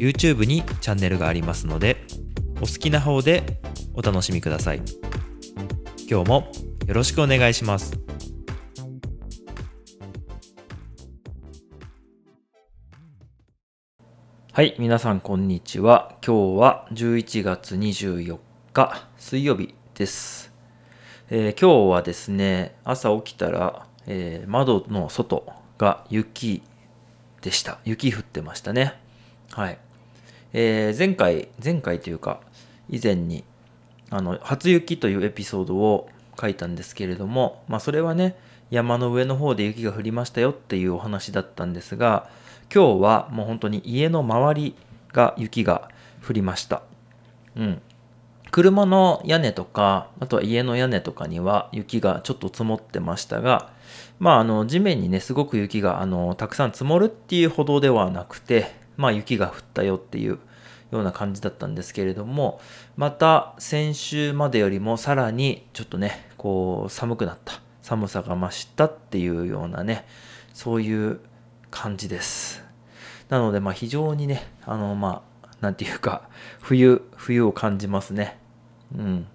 YouTube にチャンネルがありますのでお好きな方でお楽しみください。今日もよろしくお願いします。はい皆さんこんにちは。今日は11月24日水曜日です、えー今日はですね朝起きたら、えー窓の外が雪でした。雪降ってましたね。はい。えー前回前回というか以前にあの初雪というエピソードを書いたんですけれども、まあ、それはね山の上の方で雪が降りましたよっていうお話だったんですが今日はもう本当に家の周りが雪が降りました。うん。車の屋根とかあとは家の屋根とかには雪がちょっと積もってましたがまああの地面にねすごく雪があのたくさん積もるっていうほどではなくてまあ雪が降ったよっていうような感じだったんですけれどもまた先週までよりもさらにちょっとねこう寒くなった。寒さが増したっていうようなねそういう感じです。なのでまあ非常にねあのまあなんていうか冬冬を感じますね。うん。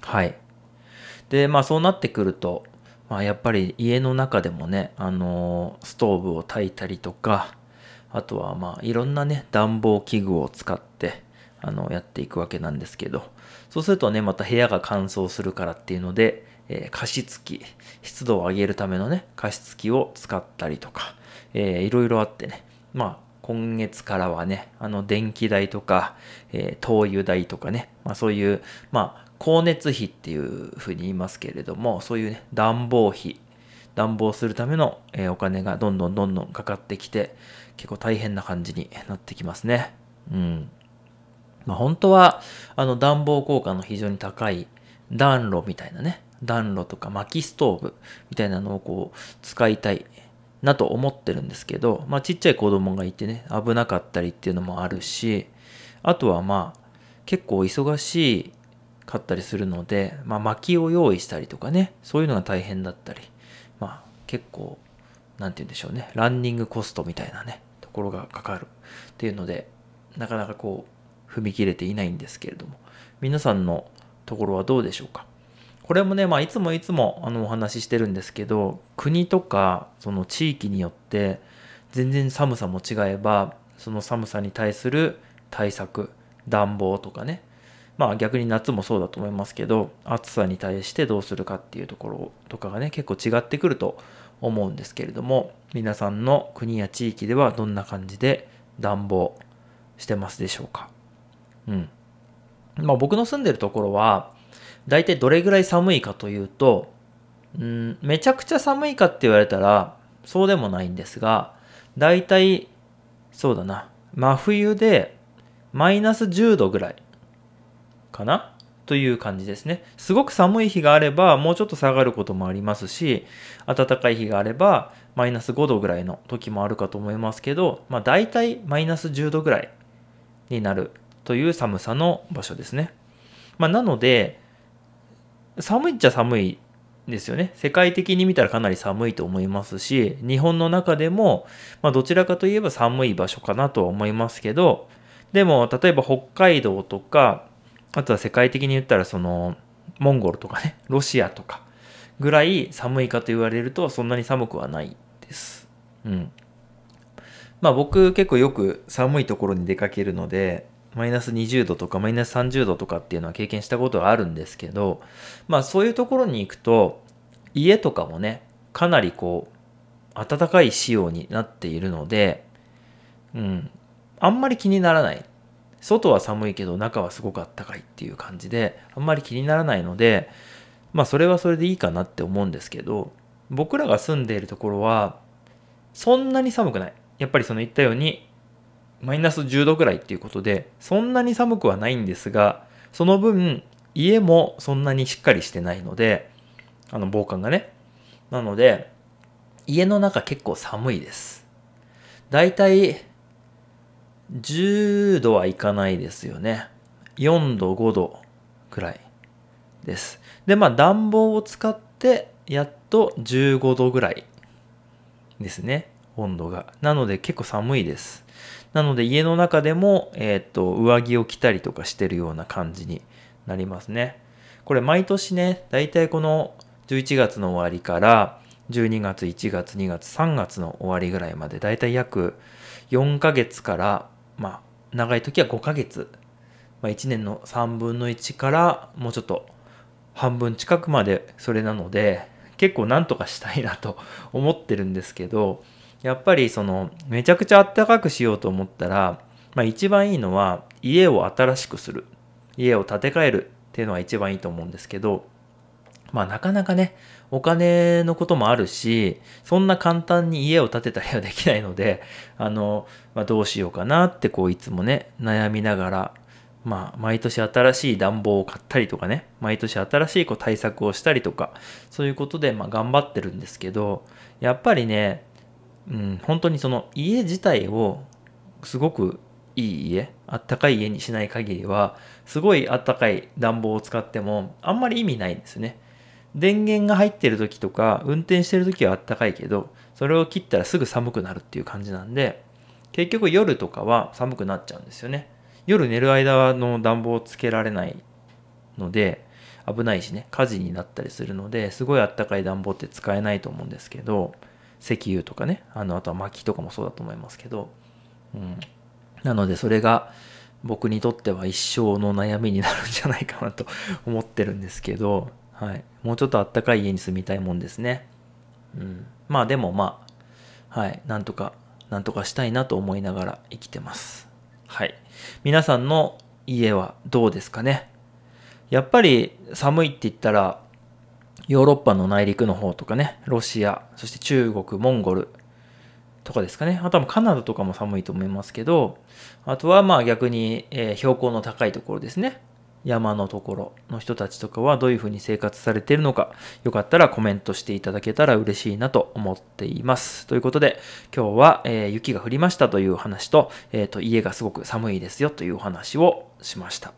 はい。でまあそうなってくると、まあ、やっぱり家の中でもねあのストーブを焚いたりとかあとはまあいろんなね暖房器具を使ってあのやっていくわけなんですけどそうするとねまた部屋が乾燥するからっていうので、えー加湿器湿度を上げるためのね加湿器を使ったりとか、えーいろいろあってねまあ今月からはねあの電気代とか、えー灯油代とかね、まあ、そういうまあ光熱費っていうふうに言いますけれどもそういうね暖房費暖房するための、えお金がどんどんどんどんかかってきて結構大変な感じになってきますね。うん。まあ本当はあの暖房効果の非常に高い暖炉みたいなね暖炉とか薪ストーブみたいなのをこう使いたいなと思ってるんですけど、まあちっちゃい子供がいてね危なかったりっていうのもあるしあとはまあ結構忙しかったりするので、まあ、薪を用意したりとかねそういうのが大変だったり結構なんて言うんでしょうね。ランニングコストみたいなねところがかかるっていうのでなかなかこう踏み切れていないんですけれども。皆さんのところはどうでしょうか？これもね、まあ、いつもいつもあのお話ししてるんですけど国とかその地域によって全然寒さも違えばその寒さに対する対策暖房とかね。まあ逆に夏もそうだと思いますけど暑さに対してどうするかっていうところとかがね結構違ってくると思うんですけれども皆さんの国や地域ではどんな感じで暖房してますでしょうか？うん。まあ僕の住んでるところは大体どれぐらい寒いかというとうんめちゃくちゃ寒いかって言われたらそうでもないんですが大体そうだな真冬でマイナス10度ぐらいかな？という感じですね。すごく寒い日があればもうちょっと下がることもありますし暖かい日があればマイナス5度ぐらいの時もあるかと思いますけど、まあ、大体マイナス10度ぐらいになるという寒さの場所ですね。まあ、なので寒いっちゃ寒いですよね。世界的に見たらかなり寒いと思いますし日本の中でも、まあ、どちらかといえば寒い場所かなとは思いますけどでも例えば北海道とかあとは世界的に言ったらそのモンゴルとかねロシアとかぐらい寒いかと言われるとそんなに寒くはないです。うん。まあ僕結構よく寒いところに出かけるのでマイナス20度とかマイナス30度とかっていうのは経験したことがあるんですけどまあそういうところに行くと家とかもねかなりこう暖かい仕様になっているのでうんあんまり気にならない外は寒いけど中はすごくあったかいっていう感じであんまり気にならないのでまあそれはそれでいいかなって思うんですけど僕らが住んでいるところはそんなに寒くないやっぱりその言ったようにマイナス10度ぐらいっていうことで、そんなに寒くはないんですが、その分、家もそんなにしっかりしてないので、あの防寒がね。なので、家の中結構寒いです。だいい10度はいかないですよね。4度、5度くらいです。で、まあ暖房を使ってやっと15度ぐらいですね。温度が。なので結構寒いです。なので家の中でも、えっ、と、上着を着たりとかしてるような感じになりますね。これ毎年ね、だいたいこの11月の終わりから12月、1月、2月、3月の終わりぐらいまでだいたい約4ヶ月から、まあ、長い時は5ヶ月、まあ、1年の3分の1からもうちょっと半分近くまでそれなので結構なんとかしたいなと思ってるんですけどやっぱりそのめちゃくちゃあったかくしようと思ったら、まあ、一番いいのは家を新しくする。家を建て替えるっていうのが一番いいと思うんですけどまあなかなかねお金のこともあるしそんな簡単に家を建てたりはできないので あの、まあ、どうしようかなってこういつもね悩みながらまあ、毎年新しい暖房を買ったりとかね、毎年新しいこう対策をしたりとか、そういうことでまあ頑張ってるんですけど、やっぱりね、うん、本当にその家自体をすごくいい家、あったかい家にしない限りは、すごいあったかい暖房を使ってもあんまり意味ないんですね。電源が入ってる時とか、運転してる時はあったかいけど、それを切ったらすぐ寒くなるっていう感じなんで、結局夜とかは寒くなっちゃうんですよね。夜寝る間の暖房をつけられないので危ないしね火事になったりするのですごいあったかい暖房って使えないと思うんですけど石油とかねあのあとは薪とかもそうだと思いますけど、うん、なのでそれが僕にとっては一生の悩みになるんじゃないかなと思ってるんですけど、はい、もうちょっとあったかい家に住みたいもんですね、うん、まあでもまあはいなんとかなんとかしたいなと思いながら生きてますはい。皆さんの家はどうですかね？やっぱり寒いって言ったら、ヨーロッパの内陸の方とかね、ロシア、そして中国、モンゴルとかですかね。あとはカナダとかも寒いと思いますけど、あとはまあ逆に、えー、標高の高いところですね。山のところの人たちとかはどういうふうに生活されているのか、よかったらコメントしていただけたら嬉しいなと思っています。ということで、今日は、えー、雪が降りましたという話と、えっ、ー、と、家がすごく寒いですよというお話をしました。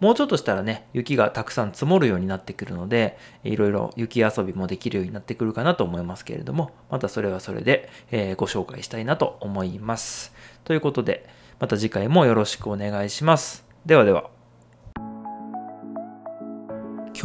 もうちょっとしたらね、雪がたくさん積もるようになってくるので、いろいろ雪遊びもできるようになってくるかなと思いますけれども、またそれはそれで、えー、ご紹介したいなと思います。ということで、また次回もよろしくお願いします。ではでは。